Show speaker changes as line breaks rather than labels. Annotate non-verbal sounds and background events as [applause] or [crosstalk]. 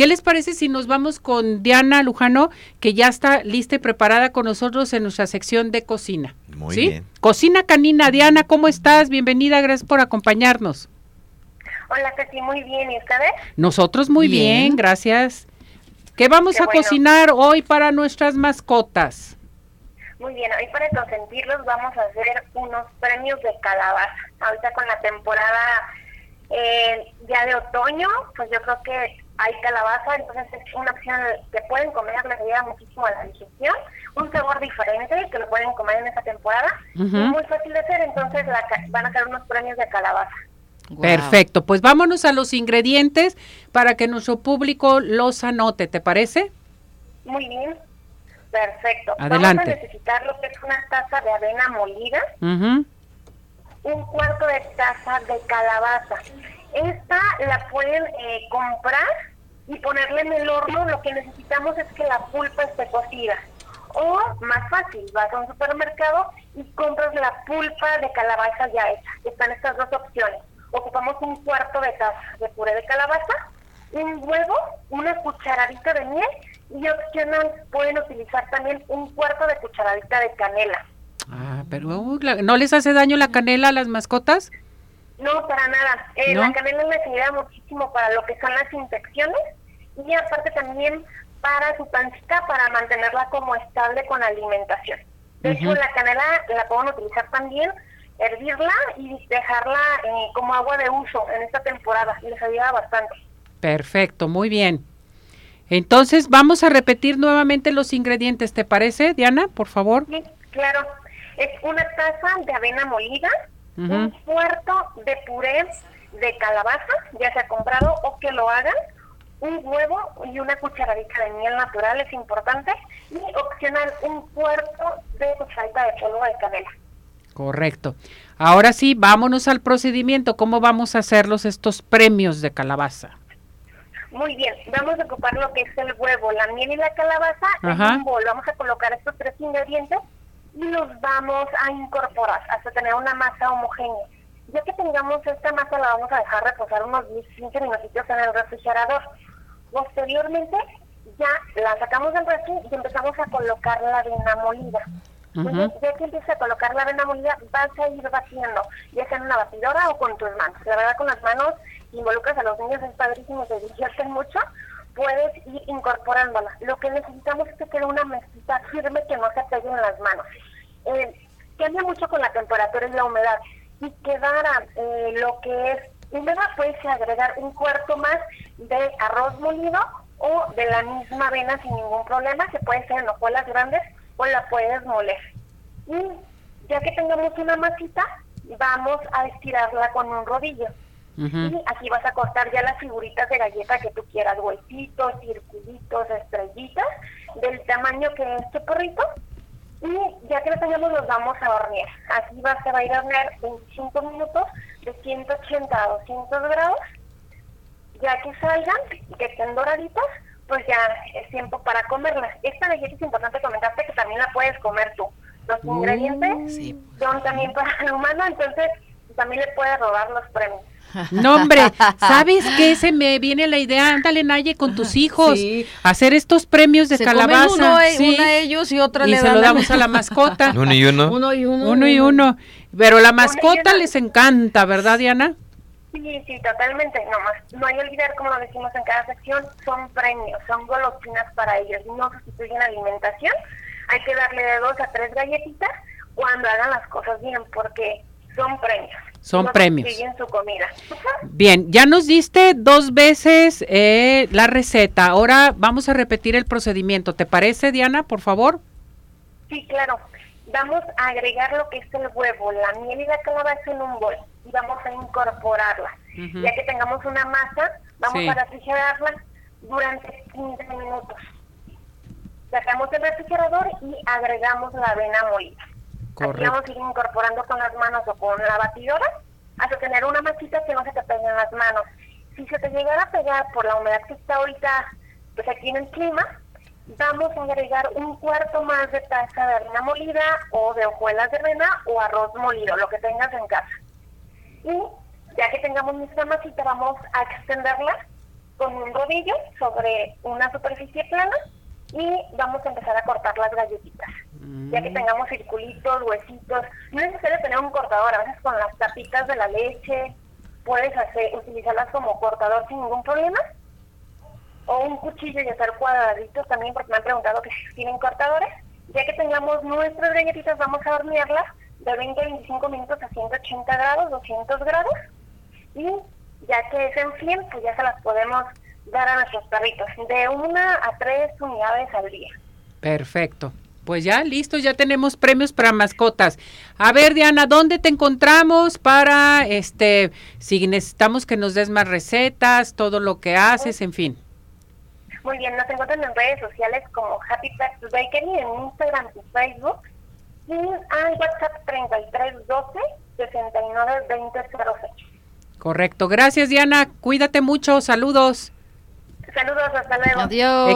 ¿Qué les parece si nos vamos con Diana Lujano, que ya está lista y preparada con nosotros en nuestra sección de cocina?
Muy
¿sí?
bien.
Cocina Canina, Diana, ¿cómo estás? Bienvenida, gracias por acompañarnos.
Hola, Ceci, muy bien. ¿Y ustedes?
Nosotros muy bien,
Bien.
gracias. ¿Qué vamos
Qué
a
bueno.
cocinar hoy para nuestras mascotas?
Muy bien. Hoy para consentirlos vamos a hacer unos premios de calabaza. Ahorita con la temporada eh, ya de otoño, pues yo creo que hay calabaza, entonces es una opción que pueden comer, les ayuda muchísimo a la digestión. Un sabor diferente que lo pueden comer en esta temporada. Y muy fácil de hacer, entonces la ca- van a ser unos premios de calabaza.
Perfecto, pues vámonos a los ingredientes para que nuestro público los anote, ¿te parece?
Muy bien. Perfecto.
Adelante.
Vamos a necesitar lo que es una taza de avena molida.
Ujú.
un cuarto de taza de calabaza. Esta la pueden eh, comprar y ponerle en el horno. Lo que necesitamos es que la pulpa esté cocida. O, más fácil, vas a un supermercado y compras la pulpa de calabaza ya hecha. Están estas dos opciones. Ocupamos un cuarto de taza de puré de calabaza, un huevo, una cucharadita de miel y opcional pueden utilizar también un cuarto de cucharadita de canela.
Ah, pero uh, ¿no les hace daño la canela a las mascotas?
No, para nada. Eh,
¿No?
La canela les ayuda muchísimo para lo que son las infecciones y aparte también para su pancita, para mantenerla como estable con la alimentación. De hecho, la canela la pueden utilizar también, hervirla y dejarla eh, como agua de uso en esta temporada. Les ayuda bastante.
Perfecto, muy bien. Entonces vamos a repetir nuevamente los ingredientes, ¿te parece, Diana? Por favor.
Sí, claro. Es una taza de avena molida, un cuarto de puré de calabaza, ya sea comprado o que lo hagan, un huevo y una cucharadita de miel natural es importante y opcional un cuarto de cucharadita de polvo de canela.
Correcto. Ahora sí, vámonos al procedimiento. ¿Cómo vamos a hacerlos estos premios de calabaza?
Muy bien, vamos a ocupar lo que es el huevo, la miel y la calabaza
Ajá.
en un bol. Vamos a colocar estos tres ingredientes y los vamos a incorporar hasta tener una masa homogénea. Ya que tengamos esta masa, la vamos a dejar reposar unos 10, 15 minutitos en el refrigerador. Posteriormente, ya la sacamos del refri y empezamos a colocar la avena molida. Entonces, ya que empiezas a colocar la avena molida, vas a ir batiendo, ya sea en una batidora o con tus manos. La verdad, con las manos involucras a los niños, es padrísimo, se divierten mucho, puedes ir incorporándola. Lo que necesitamos es que quede una mezclita firme que no se pegue en las manos. Eh, cambia mucho con la temperatura y la humedad. Si quedara eh, lo que es húmeda, puedes agregar un cuarto más de arroz molido o de la misma avena sin ningún problema, que puede ser en hojuelas grandes o la puedes moler. Y ya que tengamos una masita, vamos a estirarla con un rodillo. Y aquí vas a cortar ya las figuritas de galleta que tú quieras, huesitos, circulitos, estrellitas, del tamaño que es tu perrito. Y ya que lo tengamos, los vamos a hornear. Así va, se va a ir a hornear 25 minutos de 180 a 200 grados. Ya que salgan y que estén doraditas, pues ya es tiempo para comerlas. Esta galleta es importante comentarte que también la puedes comer tú. Los
Mm,
ingredientes
sí.
son también para el humano, entonces también le puedes robar los premios.
No, hombre, ¿sabes qué? Se me viene la idea, ándale, Naye, con tus hijos,
Sí.
hacer estos premios de
Se comen
calabaza.
uno, eh,
sí,
una ellos y otra
y
le
se
dan
lo
a-
damos a la [laughs] mascota.
Uno y uno.
Uno y uno.
Uno y uno. Pero la mascota les encanta, ¿verdad, Diana?
Sí, sí, totalmente. No más. No hay que olvidar, como lo decimos en cada sección, son premios, son golosinas para ellos. No sustituyen alimentación. Hay que darle de dos a tres galletitas cuando hagan las cosas bien, porque son premios.
Son
no
premios.
su comida.
Bien, ya nos diste dos veces eh, la receta. Ahora vamos a repetir el procedimiento. ¿Te parece, Diana, por favor?
Sí, claro. Vamos a agregar lo que es el huevo, la miel y la calabaza en un bol y vamos a incorporarla. Ya que tengamos una masa, vamos
Sí.
a refrigerarla durante 15 minutos. Sacamos el refrigerador y agregamos la avena molida. Aquí
Correcto.
vamos a ir incorporando con las manos o con la batidora hasta tener una masita que no se te pegue en las manos. Si se te llegara a pegar por la humedad que está ahorita, pues aquí en el clima, vamos a agregar un cuarto más de taza de harina molida o de hojuelas de avena o arroz molido, lo que tengas en casa. Y ya que tengamos nuestra masita, vamos a extenderla con un rodillo sobre una superficie plana y vamos a empezar a cortar las galletitas. Ya que tengamos circulitos, huesitos, no es necesario tener un cortador, a veces con las tapitas de la leche puedes hacer, utilizarlas como cortador sin ningún problema. O un cuchillo y hacer cuadraditos también, porque me han preguntado que si tienen cortadores. Ya que tengamos nuestras galletitas, vamos a hornearlas de 20 a 25 minutos a 180 grados, 200 grados. Y ya que se enfríen, pues ya se las podemos dar a nuestros perritos, de una a tres unidades al día.
Perfecto. Pues ya, listo, ya tenemos premios para mascotas. A ver, Diana, ¿dónde te encontramos para, este, si necesitamos que nos des más recetas, todo lo que haces, en fin?
Muy bien, nos encuentran en redes sociales como Happy Pets Bakery, en Instagram y Facebook, y al WhatsApp 3312 692006.
Correcto, gracias Diana, cuídate mucho, saludos.
Saludos, hasta luego.
Adiós.